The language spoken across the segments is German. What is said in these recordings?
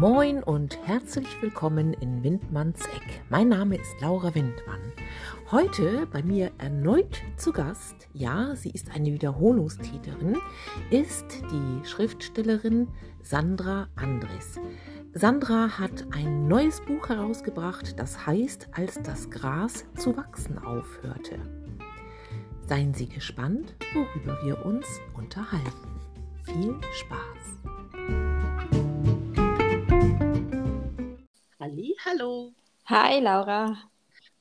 Moin und herzlich willkommen in Windmanns Eck. Mein Name ist Laura Windmann. Heute bei mir erneut zu Gast, ja, sie ist eine Wiederholungstäterin, ist die Schriftstellerin Sandra Andres. Sandra hat ein neues Buch herausgebracht, das heißt, als das Gras zu wachsen aufhörte. Seien Sie gespannt, worüber wir uns unterhalten. Viel Spaß! Halli, hallo. Hi Laura.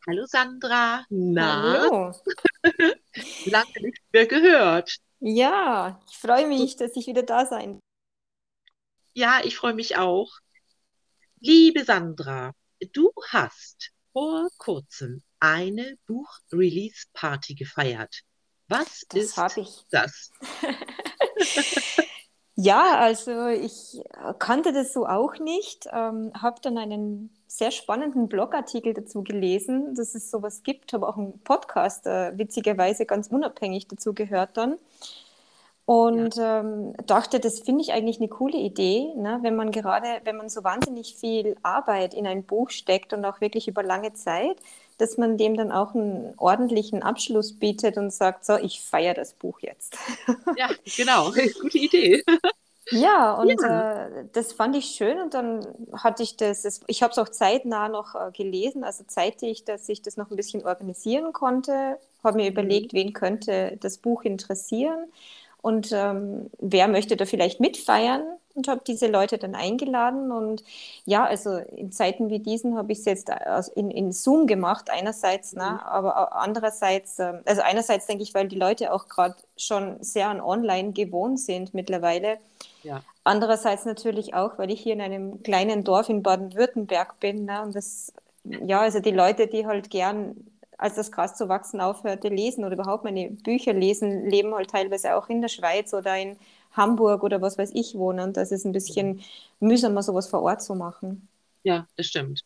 Hallo Sandra. Na, Hallo. lange nicht mehr gehört. Ja, ich freue mich, dass ich wieder da sein. Ja, ich freue mich auch. Liebe Sandra, du hast vor kurzem eine Buch-Release-Party gefeiert. Was Das ist habe ich. das? Ja, also ich kannte das so auch nicht. Ähm, habe dann einen sehr spannenden Blogartikel dazu gelesen, dass es sowas gibt. Habe auch einen Podcast, äh, witzigerweise ganz unabhängig dazu gehört dann. Und ähm, dachte, das finde ich eigentlich eine coole Idee, ne? wenn man gerade, wenn man so wahnsinnig viel Arbeit in ein Buch steckt und auch wirklich über lange Zeit, dass man dem dann auch einen ordentlichen Abschluss bietet und sagt, so, ich feiere das Buch jetzt. Ja, genau. Gute Idee. Ja, und Ja. äh, das fand ich schön und dann hatte ich das, das ich habe es auch zeitnah noch äh, gelesen, also zeitig, dass ich das noch ein bisschen organisieren konnte, habe mir überlegt, wen könnte das Buch interessieren und ähm, wer möchte da vielleicht mitfeiern und habe diese Leute dann eingeladen und ja, also in Zeiten wie diesen habe ich es jetzt aus- in, in Zoom gemacht, einerseits, Mhm. ne, aber andererseits, ähm, also einerseits denke ich, weil die Leute auch gerade schon sehr an Online gewohnt sind mittlerweile. Ja. Andererseits natürlich auch, weil ich hier in einem kleinen Dorf in Baden-Württemberg bin. Ne? Und das, ja, also die Leute, die halt gern, als das Gras zu wachsen aufhörte, lesen oder überhaupt meine Bücher lesen, leben halt teilweise auch in der Schweiz oder in Hamburg oder was weiß ich wohnen. Und das ist ein bisschen mühsamer, sowas vor Ort zu machen. Ja, das stimmt.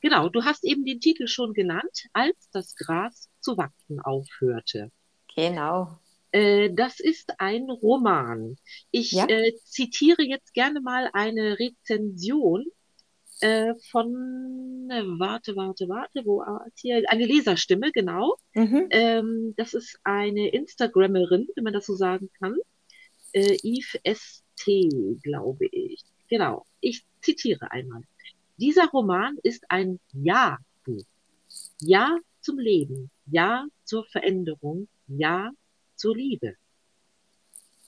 Genau, du hast eben den Titel schon genannt, als das Gras zu wachsen aufhörte. Genau. Äh, das ist ein Roman. Ich Ja. äh, zitiere jetzt gerne mal eine Rezension äh, von, äh, warte, warte, warte, wo hier? Eine Leserstimme, genau. Mhm. Ähm, das ist eine Instagrammerin, wenn man das so sagen kann. Äh, Eve ST, glaube ich. Genau. Ich zitiere einmal. Dieser Roman ist ein Ja-Buch. Ja zum Leben. Ja zur Veränderung. Ja zur Liebe.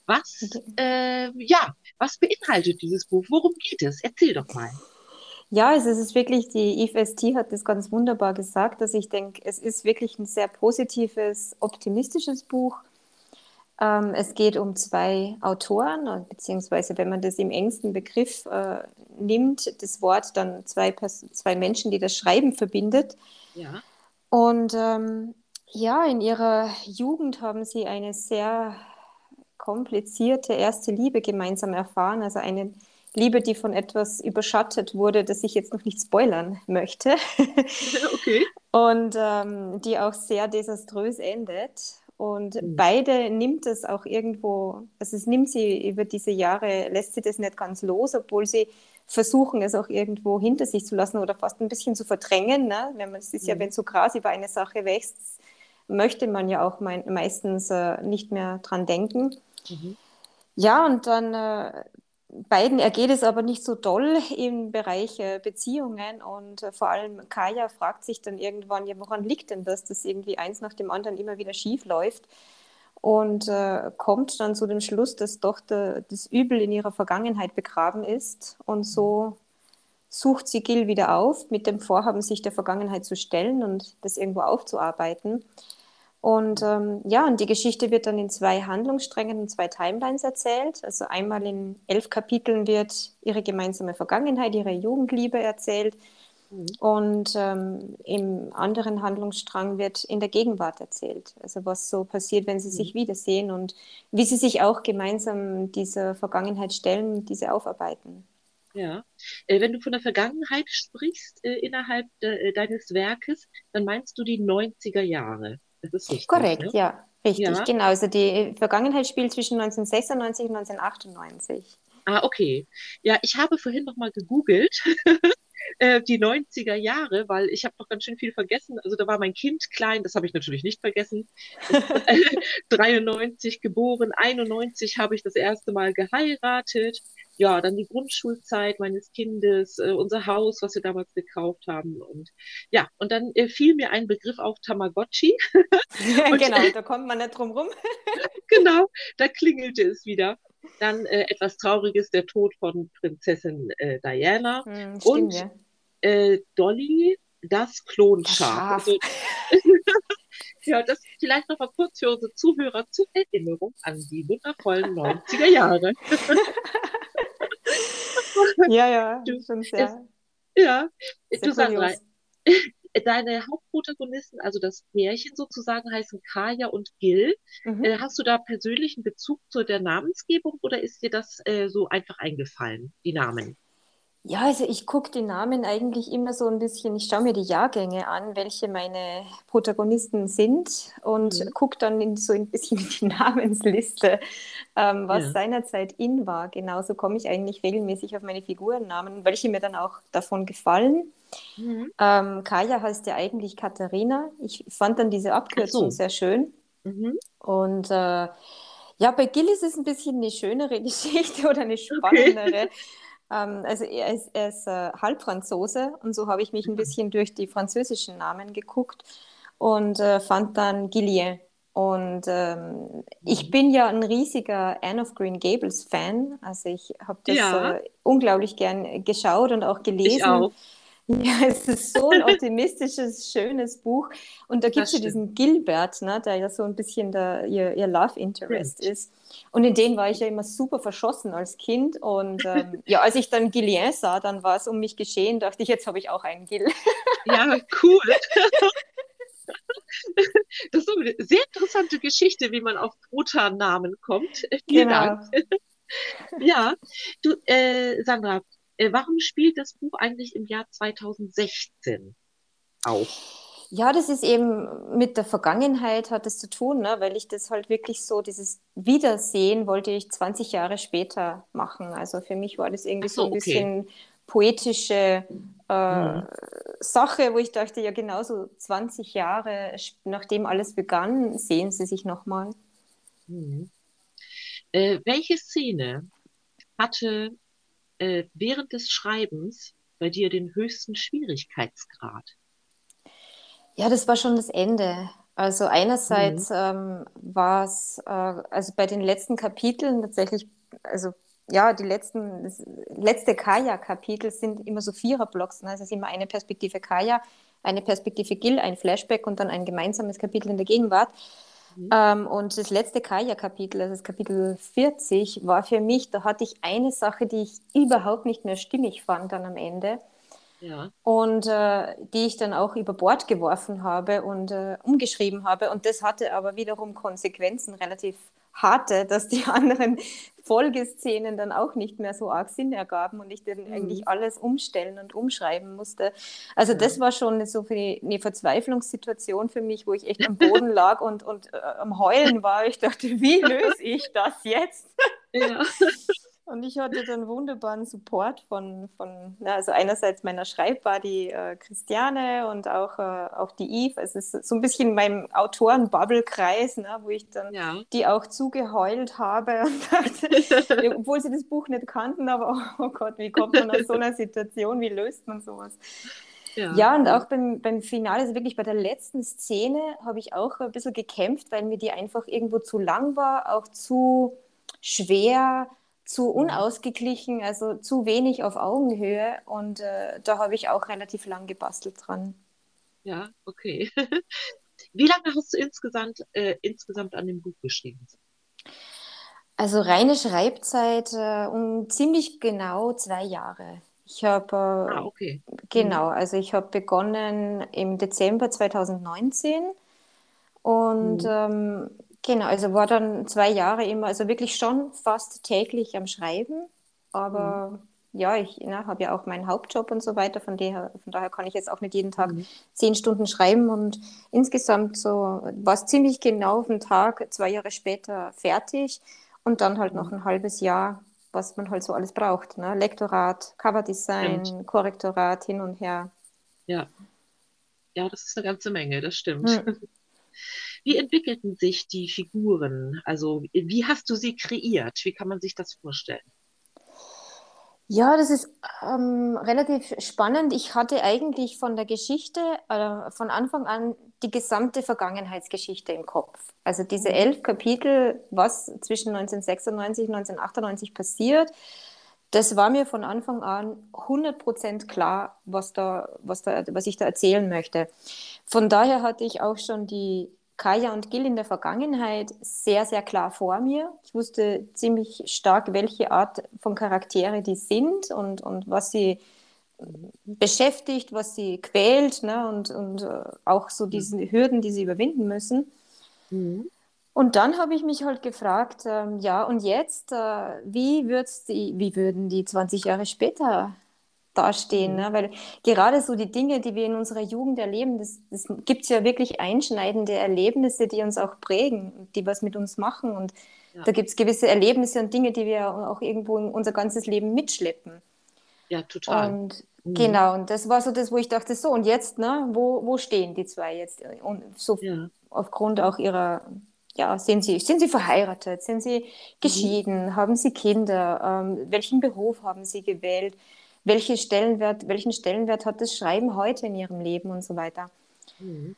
Was, äh, ja, was beinhaltet dieses Buch? Worum geht es? Erzähl doch mal. Ja, also es ist wirklich, die Eve ST hat das ganz wunderbar gesagt, dass ich denke, es ist wirklich ein sehr positives, optimistisches Buch. Ähm, es geht um zwei Autoren, beziehungsweise wenn man das im engsten Begriff äh, nimmt, das Wort dann zwei, Pers zwei Menschen, die das Schreiben verbindet. Ja, Und ähm, ja, in ihrer Jugend haben sie eine sehr komplizierte erste Liebe gemeinsam erfahren, also eine Liebe, die von etwas überschattet wurde, das ich jetzt noch nicht spoilern möchte okay. und ähm, die auch sehr desaströs endet. Und Mhm. beide nimmt es auch irgendwo, also es nimmt sie über diese Jahre, lässt sie das nicht ganz los, obwohl sie versuchen, es auch irgendwo hinter sich zu lassen oder fast ein bisschen zu verdrängen. Ne? Wenn man, es ist ja, Mhm. wenn so Gras über eine Sache wächst, möchte man ja auch mein, meistens äh, nicht mehr dran denken. Mhm. Ja, und dann äh, beiden ergeht es aber nicht so doll im Bereich äh, Beziehungen und äh, vor allem Kaya fragt sich dann irgendwann, ja, woran liegt denn das, dass irgendwie eins nach dem anderen immer wieder schief läuft und äh, kommt dann zu dem Schluss, dass doch der, das Übel in ihrer Vergangenheit begraben ist und so sucht sie Gil wieder auf mit dem Vorhaben, sich der Vergangenheit zu stellen und das irgendwo aufzuarbeiten. Und ähm, ja, und die Geschichte wird dann in zwei Handlungssträngen und zwei Timelines erzählt. Also einmal in elf Kapiteln wird ihre gemeinsame Vergangenheit, ihre Jugendliebe erzählt. Mhm. Und ähm, im anderen Handlungsstrang wird in der Gegenwart erzählt. Also was so passiert, wenn sie sich wiedersehen und wie sie sich auch gemeinsam dieser Vergangenheit stellen und diese aufarbeiten. Ja. Äh, wenn du von der Vergangenheit sprichst, äh, innerhalb de, äh, deines Werkes, dann meinst du die 90er Jahre. Das ist richtig, Korrekt, ne? ja, richtig, Ja. genau. Also die Vergangenheit spielt zwischen 1996 und 1998. Ah, okay. Ja, ich habe vorhin noch mal gegoogelt, die 90er Jahre, weil ich habe noch ganz schön viel vergessen. Also da war mein Kind klein, das habe ich natürlich nicht vergessen. 93 geboren, 91 habe ich das erste Mal geheiratet. Ja, dann die Grundschulzeit meines Kindes, äh, unser Haus, was wir damals gekauft haben. Und ja, und dann äh, fiel mir ein Begriff auf Tamagotchi. und, genau, da kommt man nicht drum rum. genau, da klingelte es wieder. Dann äh, etwas Trauriges, der Tod von Prinzessin äh, Diana. Hm, stimmt, und ja. äh, Dolly, das Klonschaf. Das Also, ja, das vielleicht noch mal kurz für unsere Zuhörer zur Erinnerung an die wundervollen 90er Jahre. Ja, ja, Du, schon sehr, Ja, sehr du Sandra, deine Hauptprotagonisten, also das Pärchen sozusagen, heißen Kaya und Gil. Mhm. Äh, hast du da persönlichen Bezug zu der Namensgebung oder ist dir das äh, so einfach eingefallen, die Namen? Ja, also ich gucke die Namen eigentlich immer so ein bisschen, ich schaue mir die Jahrgänge an, welche meine Protagonisten sind und Mhm. gucke dann in, so ein bisschen die Namensliste, ähm, was Ja. seinerzeit in war. Genauso komme ich eigentlich regelmäßig auf meine Figurennamen, welche mir dann auch davon gefallen. Mhm. Ähm, Kaya heißt ja eigentlich Katharina. Ich fand dann diese Abkürzung so. sehr schön. Mhm. Und äh, ja, bei Gil ist es ein bisschen eine schönere Geschichte oder eine spannendere. Ähm, also er ist, er ist äh, Halbfranzose und so habe ich mich ein bisschen durch die französischen Namen geguckt und äh, fand dann Gillian. Und ähm, ich Mhm. bin ja ein riesiger Anne of Green Gables Fan. Also ich habe das Ja. äh, unglaublich gern geschaut und auch Ich gelesen. auch. Ja, es ist so ein optimistisches, schönes Buch. Und da gibt es ja diesen Gilbert, ne, der ja so ein bisschen der, ihr, ihr Love Interest Stimmt. ist. Und in den war ich ja immer super verschossen als Kind. Und ähm, ja, als ich dann Gillian sah, dann war es um mich geschehen, dachte ich, jetzt habe ich auch einen Gil. Ja, cool. Das ist eine sehr interessante Geschichte, wie man auf Brutternamen kommt. Vielen Genau. Dank. Ja, du, äh, Sandra, äh, warum spielt das Buch eigentlich im Jahr 2016 auch? Ja, das ist eben mit der Vergangenheit hat es zu tun, ne? weil ich das halt wirklich so, dieses Wiedersehen wollte ich 20 Jahre später machen. Also für mich war das irgendwie so, so ein okay. bisschen poetische äh, Mhm. Sache, wo ich dachte, ja genauso 20 Jahre nachdem alles begann, sehen sie sich nochmal. Mhm. Äh, welche Szene hatte äh, während des Schreibens bei dir den höchsten Schwierigkeitsgrad? Ja, das war schon das Ende. Also einerseits Mhm. ähm, war es, äh, also bei den letzten Kapiteln tatsächlich, also ja, die letzten, das letzte Kaya-Kapitel sind immer so Viererblocks. Ne? Es ist immer eine Perspektive Kaya, eine Perspektive Gil, ein Flashback und dann ein gemeinsames Kapitel in der Gegenwart. Mhm. Ähm, und das letzte Kaya-Kapitel, also das Kapitel 40, war für mich, da hatte ich eine Sache, die ich überhaupt nicht mehr stimmig fand dann am Ende Ja. und äh, die ich dann auch über Bord geworfen habe und äh, umgeschrieben habe. Und das hatte aber wiederum Konsequenzen, relativ harte, dass die anderen Folgeszenen dann auch nicht mehr so arg Sinn ergaben und ich dann Mhm. eigentlich alles umstellen und umschreiben musste. Also das war schon so eine, eine Verzweiflungssituation für mich, wo ich echt am Boden lag und, und äh, am Heulen war. Ich dachte, wie löse ich das jetzt? Ja. Und ich hatte dann wunderbaren Support von, von na, also einerseits meiner Schreibbuddy äh, Christiane und auch, äh, auch die Eve. Es ist so ein bisschen mein Autoren-Bubble-Kreis, ne, wo ich dann Ja. die auch zugeheult habe und dachte, obwohl sie das Buch nicht kannten, aber oh Gott, wie kommt man aus so einer Situation, wie löst man sowas? Ja. Ja, und auch beim, beim Finale, also wirklich bei der letzten Szene, habe ich auch ein bisschen gekämpft, weil mir die einfach irgendwo zu lang war, auch zu schwer, zu Mhm. unausgeglichen, also zu wenig auf Augenhöhe. Und äh, da habe ich auch relativ lang gebastelt dran. Ja, okay. Wie lange hast du insgesamt, äh, insgesamt an dem Buch geschrieben? Also reine Schreibzeit äh, um ziemlich genau zwei Jahre. Ich habe äh, Ah, okay. Genau, also ich habe begonnen im Dezember 2019 und Mhm. ähm, genau, also war dann zwei Jahre immer, also wirklich schon fast täglich am Schreiben, aber ja, ich ne, habe ja auch meinen Hauptjob und so weiter, von daher, von daher kann ich jetzt auch nicht jeden Tag Mhm. zehn Stunden schreiben und insgesamt so war es ziemlich genau auf den Tag, zwei Jahre später fertig und dann halt noch ein halbes Jahr was man halt so alles braucht. Ne? Lektorat, Coverdesign, Stimmt. Korrektorat, hin und her. Ja. Ja, das ist eine ganze Menge, das stimmt. Hm. Wie entwickelten sich die Figuren? Also, wie hast du sie kreiert? Wie kann man sich das vorstellen? Ja, das ist ähm, relativ spannend. Ich hatte eigentlich von der Geschichte äh, von Anfang an die gesamte Vergangenheitsgeschichte im Kopf. Also diese Mhm. elf Kapitel, was zwischen 1996 und 1998 passiert, das war mir von Anfang an 100% klar, was da, was da, was ich da erzählen möchte. Von daher hatte ich auch schon die Kaya und Gil in der Vergangenheit sehr, sehr klar vor mir. Ich wusste ziemlich stark, welche Art von Charaktere die sind und, und was sie beschäftigt, was sie quält ne? und, und äh, auch so diese Hürden, die sie überwinden müssen. Mhm. Und dann habe ich mich halt gefragt, ähm, ja, und jetzt, äh, wie, die, wie würden die 20 Jahre später dastehen? Mhm. Ne? Weil gerade so die Dinge, die wir in unserer Jugend erleben, das, das gibt es ja wirklich einschneidende Erlebnisse, die uns auch prägen, die was mit uns machen. Und Ja. da gibt es gewisse Erlebnisse und Dinge, die wir auch irgendwo in unser ganzes Leben mitschleppen. Ja, total. Und Mhm. genau, und das war so das, wo ich dachte, so, und jetzt, ne, wo, wo stehen die zwei jetzt? Und so Ja. aufgrund auch ihrer, ja, sind sie, sind sie verheiratet, sind sie geschieden, haben sie Kinder, ähm, welchen Beruf haben sie gewählt, welche Stellenwert, welchen Stellenwert hat das Schreiben heute in ihrem Leben und so weiter. Mhm.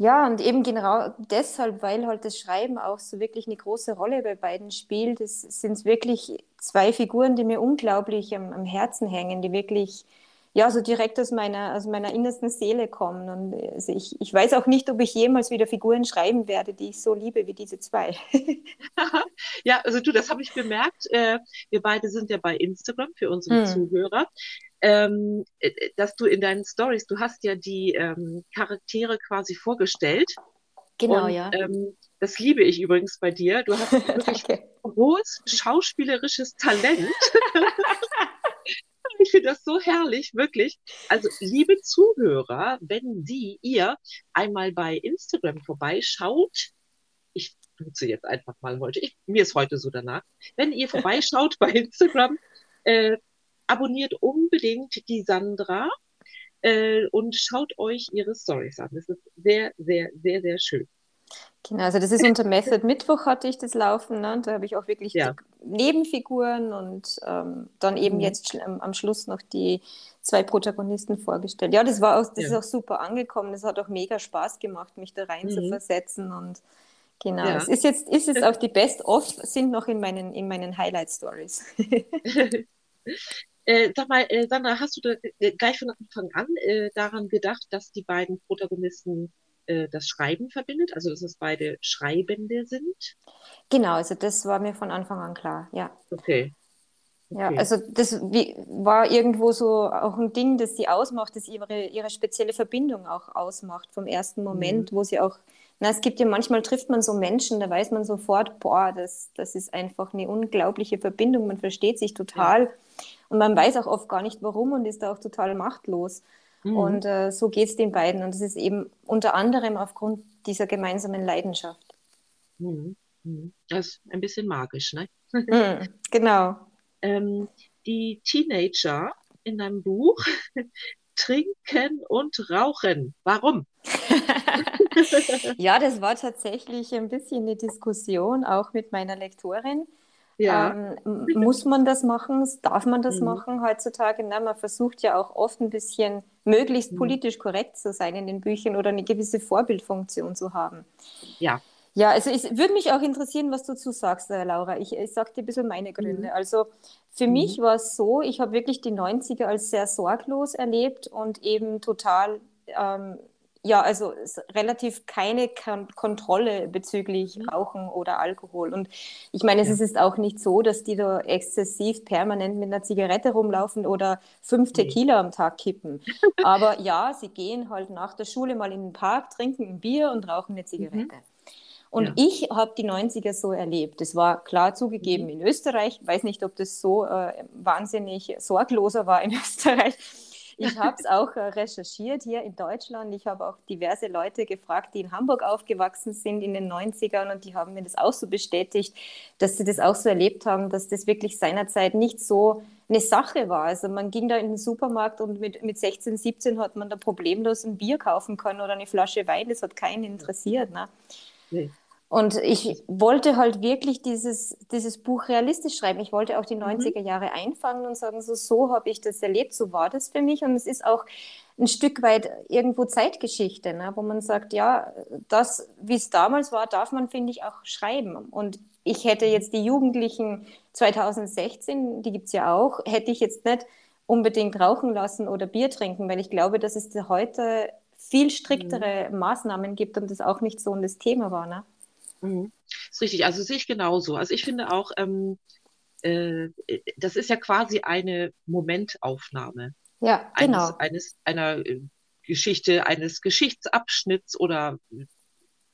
Ja, und eben genau deshalb, weil halt das Schreiben auch so wirklich eine große Rolle bei beiden spielt, es sind wirklich zwei Figuren, die mir unglaublich am, am Herzen hängen, die wirklich ja so direkt aus meiner, aus meiner innersten Seele kommen. Und also ich, ich weiß auch nicht, ob ich jemals wieder Figuren schreiben werde, die ich so liebe wie diese zwei. Ja, also du, das habe ich bemerkt. Äh, wir beide sind ja bei Instagram für unsere Hm. Zuhörer. Ähm, äh, dass du in deinen Stories, du hast ja die ähm, Charaktere quasi vorgestellt. Genau, Und, ja. Ähm, das liebe ich übrigens bei dir. Du hast wirklich groß schauspielerisches Talent. Ich finde das so herrlich, wirklich. Also, liebe Zuhörer, wenn Sie, ihr einmal bei Instagram vorbeischaut, ich nutze jetzt einfach mal heute, ich, mir ist heute so danach, wenn ihr vorbeischaut bei Instagram, äh, abonniert unbedingt die Sandra äh, und schaut euch ihre Stories an. Das ist sehr, sehr, sehr, sehr schön. Genau, also das ist unter Method Mittwoch hatte ich das laufen, ne? Und da habe ich auch wirklich Ja. die Nebenfiguren und ähm, dann eben Mhm. jetzt schl- am, Schluss noch die zwei Protagonisten vorgestellt. Ja, das war auch, das Ja. ist auch super angekommen. Das hat auch mega Spaß gemacht, mich da rein zu Mhm. versetzen und genau. Ja. Es ist jetzt, ist jetzt auch die Best-of sind noch in meinen, in meinen Highlight-Stories. Äh, sag mal, äh, Sandra, hast du da, äh, gleich von Anfang an äh, daran gedacht, dass die beiden Protagonisten äh, das Schreiben verbindet, also dass es beide Schreibende sind? Genau, also das war mir von Anfang an klar, ja. Okay. Ja, Okay. also das wie, war irgendwo so auch ein Ding, das sie ausmacht, das ihre, ihre spezielle Verbindung auch ausmacht vom ersten Moment, wo sie auch, na, es gibt ja manchmal trifft man so Menschen, da weiß man sofort, boah, das, das ist einfach eine unglaubliche Verbindung, man versteht sich total und man weiß auch oft gar nicht warum und ist da auch total machtlos. Mhm. Und äh, so geht es den beiden und das ist eben unter anderem aufgrund dieser gemeinsamen Leidenschaft. Mhm. Mhm. Das ist ein bisschen magisch, ne? Mhm, genau. Ähm, die Teenager in deinem Buch trinken und rauchen. Warum? Ja, das war tatsächlich ein bisschen eine Diskussion, auch mit meiner Lektorin. Ja. Ähm, muss man das machen? Darf man das Mhm. machen heutzutage? Na, man versucht ja auch oft ein bisschen möglichst Mhm. politisch korrekt zu sein in den Büchern oder eine gewisse Vorbildfunktion zu haben. Ja. Ja, also es würde mich auch interessieren, was du dazu sagst, äh, Laura. Ich, ich sage dir ein bisschen meine Gründe. Mhm. Also für Mhm. mich war es so, ich habe wirklich die 90er als sehr sorglos erlebt und eben total, ähm, ja, also relativ keine Kon Kontrolle bezüglich Mhm. Rauchen oder Alkohol. Und ich meine, es Ja. ist jetzt auch nicht so, dass die da exzessiv permanent mit einer Zigarette rumlaufen oder fünf. Tequila am Tag kippen. Aber ja, sie gehen halt nach der Schule mal in den Park, trinken ein Bier und rauchen eine Zigarette. Und Ja. ich habe die 90er so erlebt. Das war klar zugegeben Mhm. in Österreich. Ich weiß nicht, ob das so äh, wahnsinnig sorgloser war in Österreich. Ich habe es auch äh, recherchiert hier in Deutschland. Ich habe auch diverse Leute gefragt, die in Hamburg aufgewachsen sind in den 90ern und die haben mir das auch so bestätigt, dass sie das auch so erlebt haben, dass das wirklich seinerzeit nicht so eine Sache war. Also man ging da in den Supermarkt und mit, mit 16, 17 hat man da problemlos ein Bier kaufen können oder eine Flasche Wein. Das hat keinen interessiert. Ne? Nee. Und ich wollte halt wirklich dieses, dieses Buch realistisch schreiben. Ich wollte auch die 90er mhm. Jahre einfangen und sagen, so, so habe ich das erlebt, so war das für mich. Und es ist auch ein Stück weit irgendwo Zeitgeschichte, ne? wo man sagt, ja, das, wie es damals war, darf man, finde ich, auch schreiben. Und ich hätte mhm. jetzt die Jugendlichen 2016, die gibt es ja auch, hätte ich jetzt nicht unbedingt rauchen lassen oder Bier trinken, weil ich glaube, dass es heute viel striktere mhm. Maßnahmen gibt und das auch nicht so das Thema war. Ne? Mhm. ist richtig, also sehe ich genauso. Also ich finde auch, ähm, äh, das ist ja quasi eine Momentaufnahme. Ja, genau. Eines, eines, einer äh, Geschichte, eines Geschichtsabschnitts oder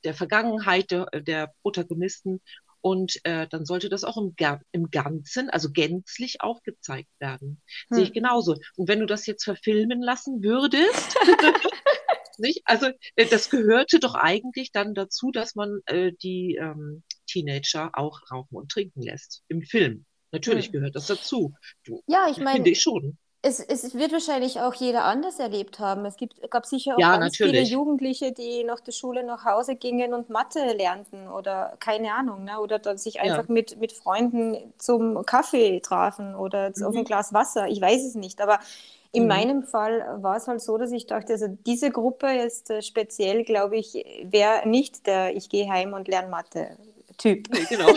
der Vergangenheit der, der Protagonisten. Und äh, dann sollte das auch im, im Ganzen, also gänzlich aufgezeigt werden. Hm. Sehe ich genauso. Und wenn du das jetzt verfilmen lassen würdest, nicht? Also äh, das gehörte doch eigentlich dann dazu, dass man äh, die ähm, Teenager auch rauchen und trinken lässt im Film. Natürlich hm. gehört das dazu. Du, ja, ich meine, finde ich schon. Es, es, wird wahrscheinlich auch jeder anders erlebt haben. Es gibt, gab sicher auch ja, ganz natürlich. viele Jugendliche, die nach der Schule nach Hause gingen und Mathe lernten oder keine Ahnung, ne? oder dann sich einfach ja. mit, mit Freunden zum Kaffee trafen oder mhm. auf ein Glas Wasser. Ich weiß es nicht, aber in mhm. meinem Fall war es halt so, dass ich dachte, also diese Gruppe ist äh, speziell, glaube ich, wäre nicht der Ich gehe heim und lerne Mathe Typ. Nee, genau.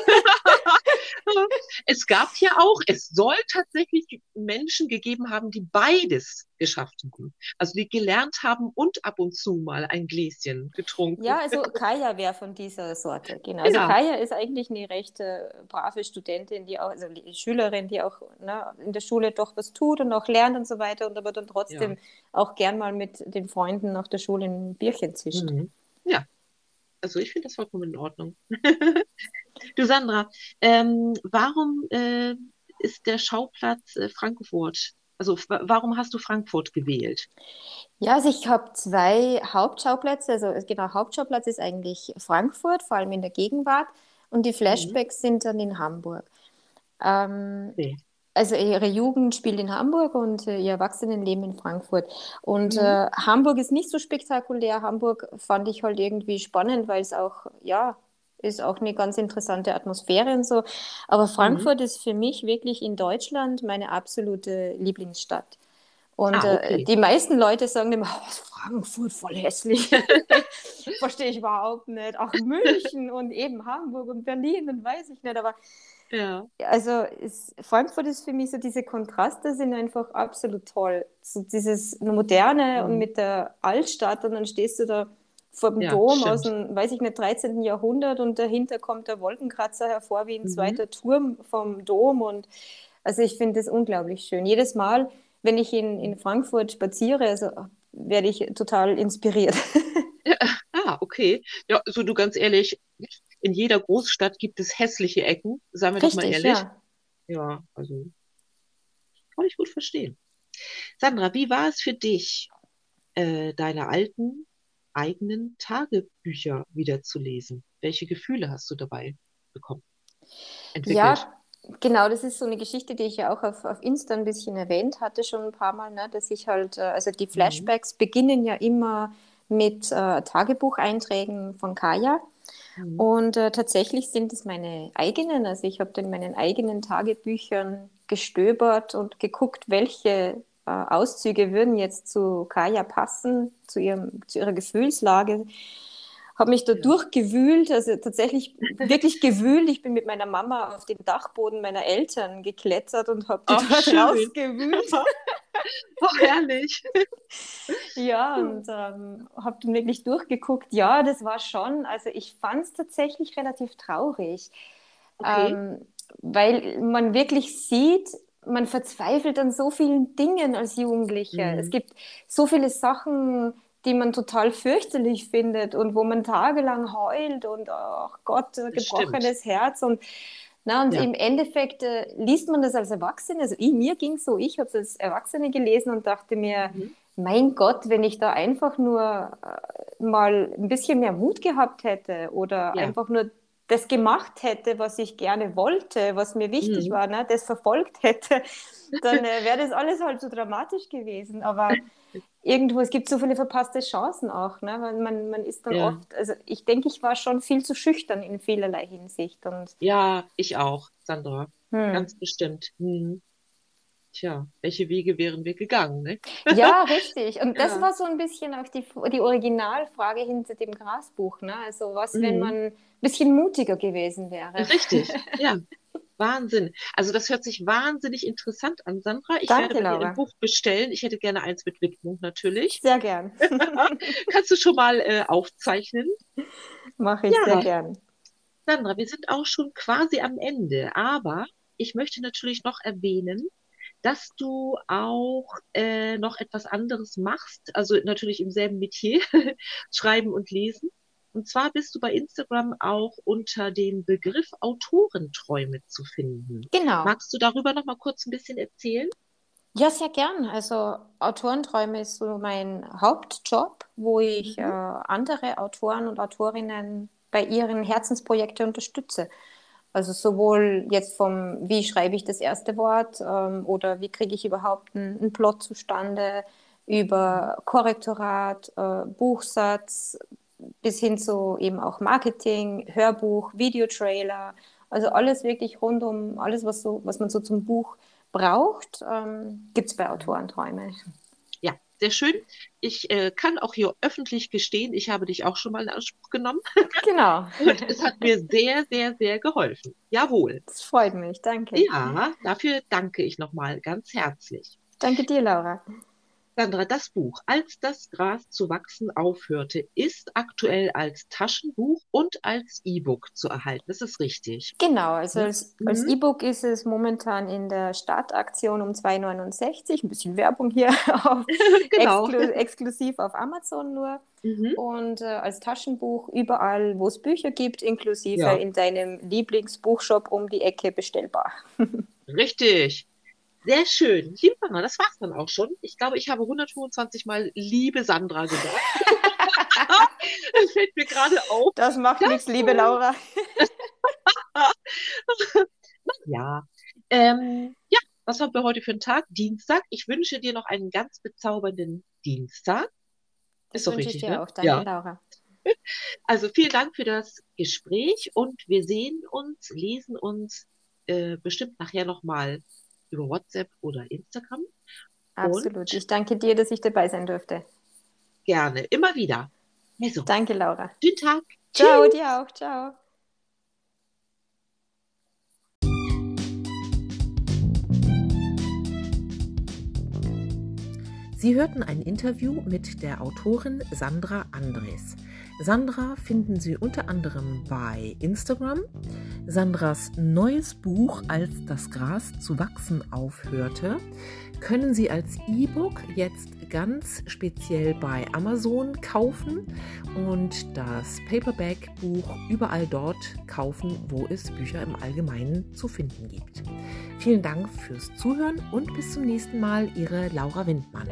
es gab ja auch, es soll tatsächlich Menschen gegeben haben, die beides geschafft haben. Also die gelernt haben und ab und zu mal ein Gläschen getrunken. Ja, also Kaya wäre von dieser Sorte. Genau. Also ja. Kaya ist eigentlich eine recht äh, brave Studentin, die auch, also die Schülerin, die auch ne, in der Schule doch was tut und auch lernt und so weiter und aber dann trotzdem ja. auch gern mal mit den Freunden nach der Schule ein Bierchen zischt. Mhm. Ja, also ich finde das vollkommen in Ordnung. du Sandra, ähm, warum äh, ist der Schauplatz äh, Frankfurt? Also warum hast du Frankfurt gewählt? Ja, also ich habe zwei Hauptschauplätze. Also genau, Hauptschauplatz ist eigentlich Frankfurt, vor allem in der Gegenwart. Und die mhm. Flashbacks mhm. sind dann in Hamburg. Ähm, okay also ihre Jugend spielt in Hamburg und äh, ihr Erwachsenenleben in Frankfurt. Und mhm. äh, Hamburg ist nicht so spektakulär. Hamburg fand ich halt irgendwie spannend, weil es auch, ja, ist auch eine ganz interessante Atmosphäre und so. Aber mhm. Frankfurt mhm. ist für mich wirklich in Deutschland meine absolute Lieblingsstadt. Und ah, äh, okay. äh, die meisten Leute sagen immer, oh, Frankfurt voll hässlich. Verstehe ich überhaupt nicht. Auch München und eben Hamburg und Berlin und weiß ich nicht. Aber ja. Also ist, Frankfurt ist für mich so, diese Kontraste sind einfach absolut toll. So dieses Moderne mhm. und mit der Altstadt und dann stehst du da vor dem ja, Dom stimmt. aus dem, weiß ich nicht, 13. Jahrhundert und dahinter kommt der Wolkenkratzer hervor wie ein mhm. zweiter Turm vom Dom und also ich finde das unglaublich schön. Jedes Mal, wenn ich in, in Frankfurt spaziere, also werde ich total inspiriert. Ja, ah, okay. Ja, so du ganz ehrlich, in jeder Großstadt gibt es hässliche Ecken, sagen wir Richtig, doch mal ehrlich. Ja. ja, also kann ich gut verstehen. Sandra, wie war es für dich, äh, deine alten eigenen Tagebücher wieder zu lesen? Welche Gefühle hast du dabei bekommen? Entwickelt? Ja, Genau, das ist so eine Geschichte, die ich ja auch auf, auf Insta ein bisschen erwähnt hatte, schon ein paar Mal, ne, dass ich halt, äh, also die mhm. Flashbacks mhm. beginnen ja immer mit äh, Tagebucheinträgen von Kaya. Mhm. Und äh, tatsächlich sind es meine eigenen. Also ich habe in meinen eigenen Tagebüchern gestöbert und geguckt, welche Auszüge würden jetzt zu Kaya passen, zu, ihrem, zu ihrer Gefühlslage. Habe mich da ja. durchgewühlt, also tatsächlich wirklich gewühlt. Ich bin mit meiner Mama auf den Dachboden meiner Eltern geklettert und habe dort rausgewühlt. Oh, herrlich. ja, und ähm, habe dann wirklich durchgeguckt. Ja, das war schon, also ich fand es tatsächlich relativ traurig, okay. ähm, weil man wirklich sieht, man verzweifelt an so vielen Dingen als Jugendliche. Mhm. Es gibt so viele Sachen, die man total fürchterlich findet und wo man tagelang heult und, ach oh Gott, gebrochenes Herz und Na, und Ja. im Endeffekt äh, liest man das als Erwachsene. Also ich, mir ging so, ich habe es als Erwachsene gelesen und dachte mir, Mhm. mein Gott, wenn ich da einfach nur äh, mal ein bisschen mehr Mut gehabt hätte oder Ja. einfach nur das gemacht hätte, was ich gerne wollte, was mir wichtig Mhm. war, ne, das verfolgt hätte, dann äh, wäre das alles halt so dramatisch gewesen. Aber irgendwo, es gibt so viele verpasste Chancen auch, ne? weil man, man ist dann Ja. oft, also ich denke, ich war schon viel zu schüchtern in vielerlei Hinsicht und Ja, ich auch, Sandra. hm. Ganz bestimmt. Hm. Tja, welche Wege wären wir gegangen, ne? Ja, richtig. Und das Ja. war so ein bisschen auch die, die Originalfrage hinter dem Grasbuch. Ne? Also was, wenn Mhm. man ein bisschen mutiger gewesen wäre? Richtig, ja. Wahnsinn. Also das hört sich wahnsinnig interessant an, Sandra. Ich Danke, werde mir Laura. ein Buch bestellen. Ich hätte gerne eins mit Widmung natürlich. Sehr gern. Kannst du schon mal äh, aufzeichnen? Mache ich Ja. sehr gern. Sandra, wir sind auch schon quasi am Ende, aber ich möchte natürlich noch erwähnen, dass du auch äh, noch etwas anderes machst, also natürlich im selben Metier, Schreiben und Lesen. Und zwar bist du bei Instagram auch unter dem Begriff Autorenträume zu finden. Genau. Magst du darüber noch mal kurz ein bisschen erzählen? Ja, sehr gern. Also Autorenträume ist so mein Hauptjob, wo ich Mhm. äh, andere Autoren und Autorinnen bei ihren Herzensprojekten unterstütze. Also sowohl jetzt vom, wie schreibe ich das erste Wort ähm, oder wie kriege ich überhaupt einen, einen Plot zustande, über Korrektorat, äh, Buchsatz bis hin zu eben auch Marketing, Hörbuch, Videotrailer, also alles wirklich rund um alles, was, so, was man so zum Buch braucht, ähm, gibt es bei Autorenträume. Sehr schön. Ich äh, kann auch hier öffentlich gestehen, ich habe dich auch schon mal in Anspruch genommen Genau, und es hat mir sehr, sehr, sehr geholfen. Jawohl. das freut mich, danke. Ja, dafür danke ich nochmal ganz herzlich. Danke dir, Laura. Sandra, das Buch Als das Gras zu wachsen aufhörte, ist aktuell als Taschenbuch und als E-Book zu erhalten. Das ist richtig. Genau, also als, Mhm. als E-Book ist es momentan in der Startaktion um 2,69. Ein bisschen Werbung hier, auf, Genau. exklu exklusiv auf Amazon nur. Mhm. Und äh, als Taschenbuch überall, wo es Bücher gibt, inklusive Ja. in deinem Lieblingsbuchshop um die Ecke bestellbar. Richtig. Sehr schön. Liebe Sandra, das war's dann auch schon. Ich glaube, ich habe 125 Mal liebe Sandra gesagt. Das fällt mir gerade auf. Das macht Das nichts, liebe Laura. Ja. Ähm, ja, was haben wir heute für einen Tag? Dienstag. Ich wünsche dir noch einen ganz bezaubernden Dienstag. Das Ist doch wünsche ich richtig, dir ne? auch. Danke, Ja. Laura. Also vielen Dank für das Gespräch und wir sehen uns, lesen uns äh, bestimmt nachher nochmal über WhatsApp oder Instagram. Absolut. Ich danke dir, dass ich dabei sein durfte. Gerne, immer wieder. Also, Danke, Laura. schönen Tag. Ciao, Tschüss. dir auch. Ciao. Sie hörten ein Interview mit der Autorin Sandra Andres. Sandra finden Sie unter anderem bei Instagram. Sandras neues Buch Als das Gras zu wachsen aufhörte, können Sie als E-Book jetzt ganz speziell bei Amazon kaufen und das Paperback-Buch überall dort kaufen, wo es Bücher im Allgemeinen zu finden gibt. Vielen Dank fürs Zuhören und bis zum nächsten Mal, Ihre Laura Windmann.